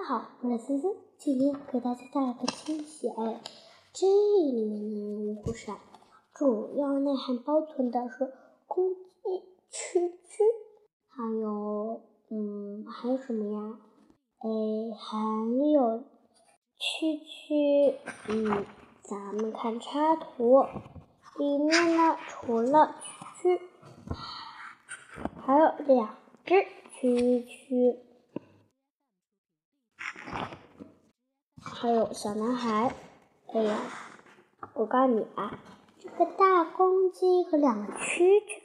大家好，我是思思，今天给大家带来个惊喜哎！这里面的人物故事啊，主要内涵包存的是公鸡、蛐蛐，还有嗯，还有什么呀？哎，还有蛐蛐，嗯，咱们看插图，里面呢除了蛐蛐，还有两只蛐蛐。还有小男孩，哎呀，我告诉你啊，这个大公鸡和两个蛐蛐，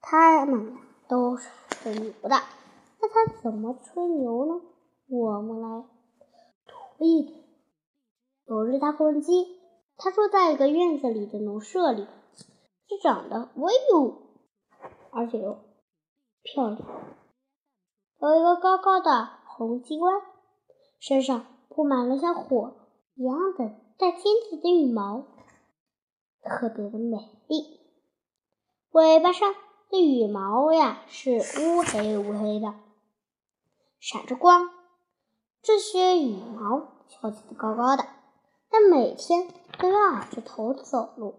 它们都是吹牛的。那它怎么吹牛呢？我们来读一读。有只大公鸡，它住在一个院子里的农舍里，是长得威武，而且又漂亮，有一个高高的红鸡冠，身上。布满了像火一样的带尖刺的羽毛，特别的美丽。尾巴上的羽毛呀是乌黑乌黑的，闪着光。这些羽毛翘起的高高的，它每天都要昂着头走路。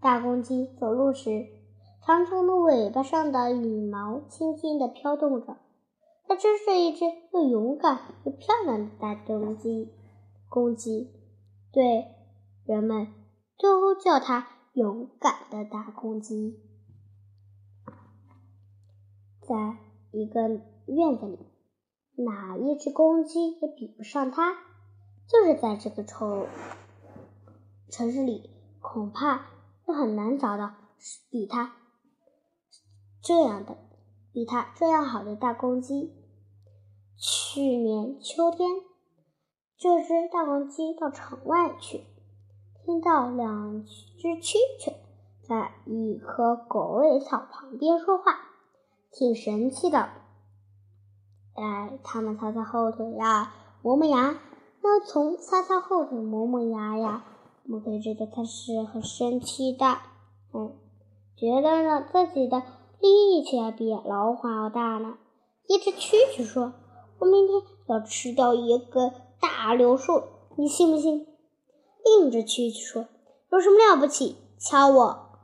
大公鸡走路时，长长的尾巴上的羽毛轻轻地飘动着。真是一只又勇敢又漂亮的大公鸡，公鸡，对，人们都叫它勇敢的大公鸡。在一个院子里，哪一只公鸡也比不上它。就是在这个城城市里，恐怕都很难找到比它这样的。比它这样好的大公鸡。去年秋天，这只大公鸡到城外去，听到两只蛐蛐在一棵狗尾草旁边说话，挺神气的。哎，它们擦擦后腿呀，磨磨牙。那从擦擦后腿、磨磨牙呀，我们可以知道它是很生气的。嗯，觉得呢自己的。力气比老虎要大呢。一只蛐蛐说：“我明天要吃掉一个大柳树，你信不信？”另一只蛐蛐说：“有什么了不起？瞧我，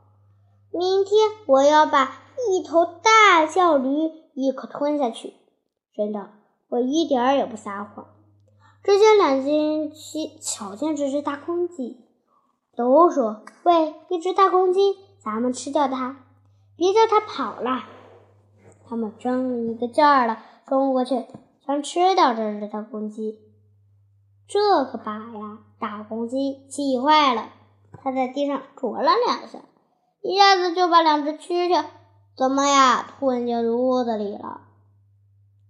明天我要把一头大叫驴一口吞下去。真的，我一点儿也不撒谎。”只见两只鸡瞧见这只大公鸡，都说：“喂，一只大公鸡，咱们吃掉它。”别叫它跑了！他们争一个劲儿的冲过去，想吃掉这只大公鸡。这可把呀大公鸡气坏了，它在地上啄了两下，一下子就把两只蛐蛐怎么呀吞进肚子里了。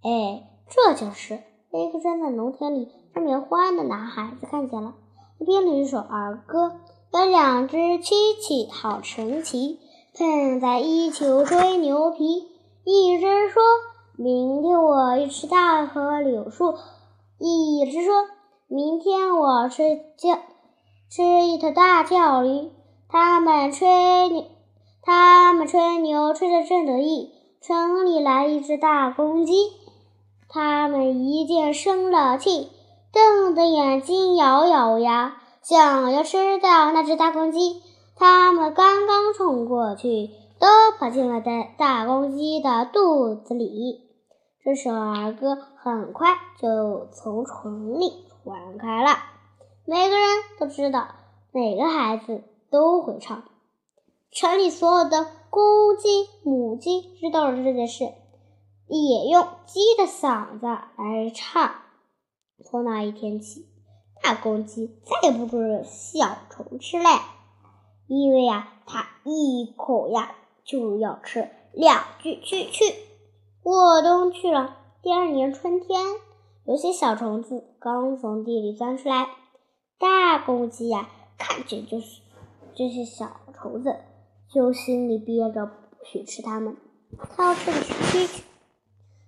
哎，这就是一个正在农田里吃棉花的男孩子看见了，他编了一首儿歌：有两只蛐蛐好神奇。碰在一起吹牛皮，一直说明天我要吃大棵柳树，一直说明天我吃叫吃一头大叫驴。他们吹牛，他们吹牛吹得正得意。城里来一只大公鸡，他们一见生了气，瞪着眼睛咬咬牙，想要吃掉那只大公鸡。他们刚刚冲过去，都跑进了大大公鸡的肚子里。这首儿歌很快就从城里传开了，每个人都知道，每个孩子都会唱。城里所有的公鸡、母鸡知道了这件事，也用鸡的嗓子来唱。从那一天起，大公鸡再也不准小虫吃嘞。因为呀，它一口呀就要吃两句去去。过冬去了，第二年春天，有些小虫子刚从地里钻出来，大公鸡呀看见就是这些小虫子，就心里憋着不许吃它们，它要吃的是蛐蛐。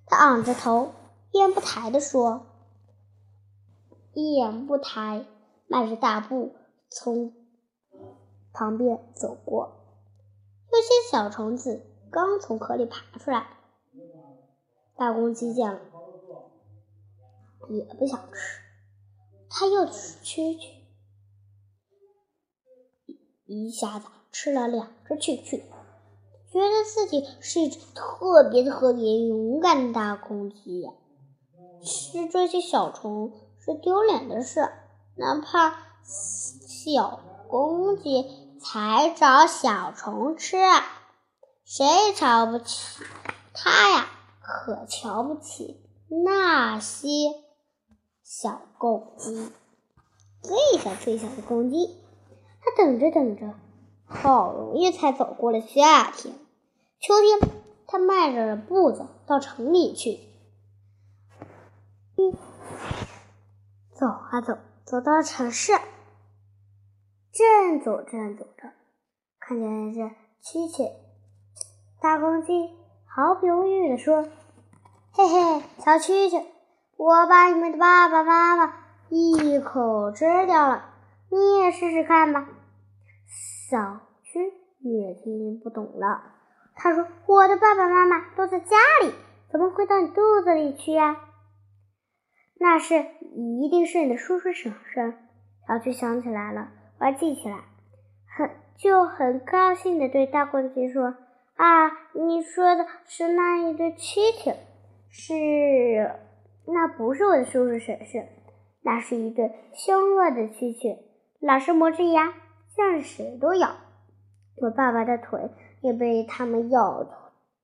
它昂着头，一言不抬地说：“一言不抬，迈着大步从。”旁边走过，有些小虫子刚从壳里爬出来，大公鸡见了，也不想吃，它又吃蛐蛐，一下子吃了两只蛐蛐，觉得自己是一只特别特别勇敢的大公鸡。吃这些小虫是丢脸的事，哪怕小公鸡才找小虫吃，谁也瞧不起它呀？可瞧不起那些小公鸡，最小最小的公鸡。它等着等着，好容易才走过了夏天。秋天，它迈着步子到城里去。走啊走，走到城市，正走正走着，看见一只蛐蛐，大公鸡。毫不犹豫地说：“嘿嘿，小蛐蛐，我把你们的爸爸妈妈一口吃掉了，你也试试看吧。”小蛐也听不懂了，他说：“我的爸爸妈妈都在家里，怎么会到你肚子里去呀？”那是一定是你的叔叔婶婶。小蛐想起来了，我要记起来，很就很高兴地对大公鸡说。啊，你说的是那一对蛐蛐？是，那不是我的叔叔婶婶，那是一对凶恶的蛐蛐，老是磨着牙，像是谁都咬。我爸爸的腿也被他们咬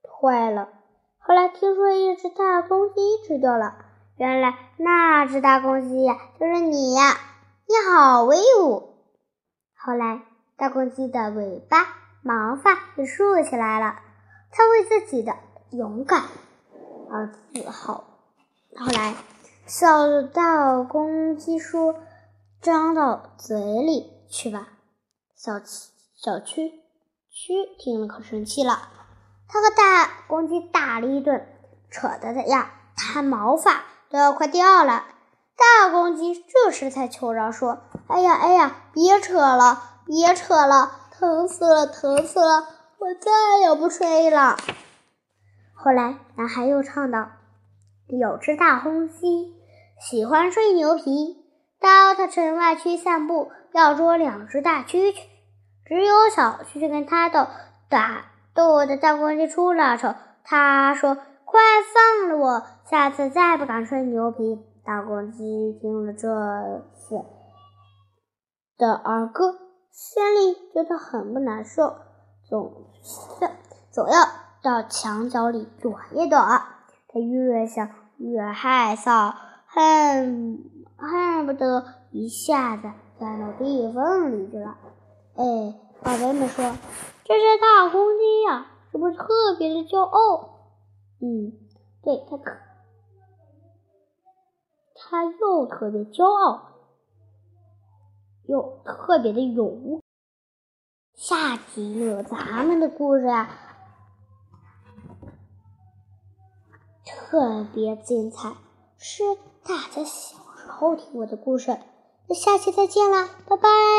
坏了。后来听说一只大公鸡吃掉了，原来那只大公鸡呀，就是你呀！你好威武！后来大公鸡的尾巴。毛发也竖起来了，他为自己的勇敢而自豪。后来，小大公鸡说：“张到嘴里去吧。”小小蛐蛐听了可生气了，他和大公鸡打了一顿，扯得呀，它毛发都要快掉了。大公鸡这时才求饶说：“哎呀哎呀，别扯了，别扯了。”疼死了，疼死了！我再也不吹了。后来，男孩又唱道：“有只大公鸡喜欢吹牛皮，到他城外去散步，要捉两只大蛐蛐。只有小蛐蛐跟他斗，打斗的大公鸡出了丑。他说：‘快放了我，下次再不敢吹牛皮。’大公鸡听了这次的儿歌。心里觉得很不难受，总是总要到墙角里躲一躲。他越想越害臊，恨恨不得一下子钻到地缝里去了。哎，宝贝们说，这只大公鸡呀，是不是特别的骄傲？嗯，对，它可，它又特别骄傲。又特别的勇，下集呢，咱们的故事啊，特别精彩，是大家小时候听过的故事。那下期再见啦，拜拜。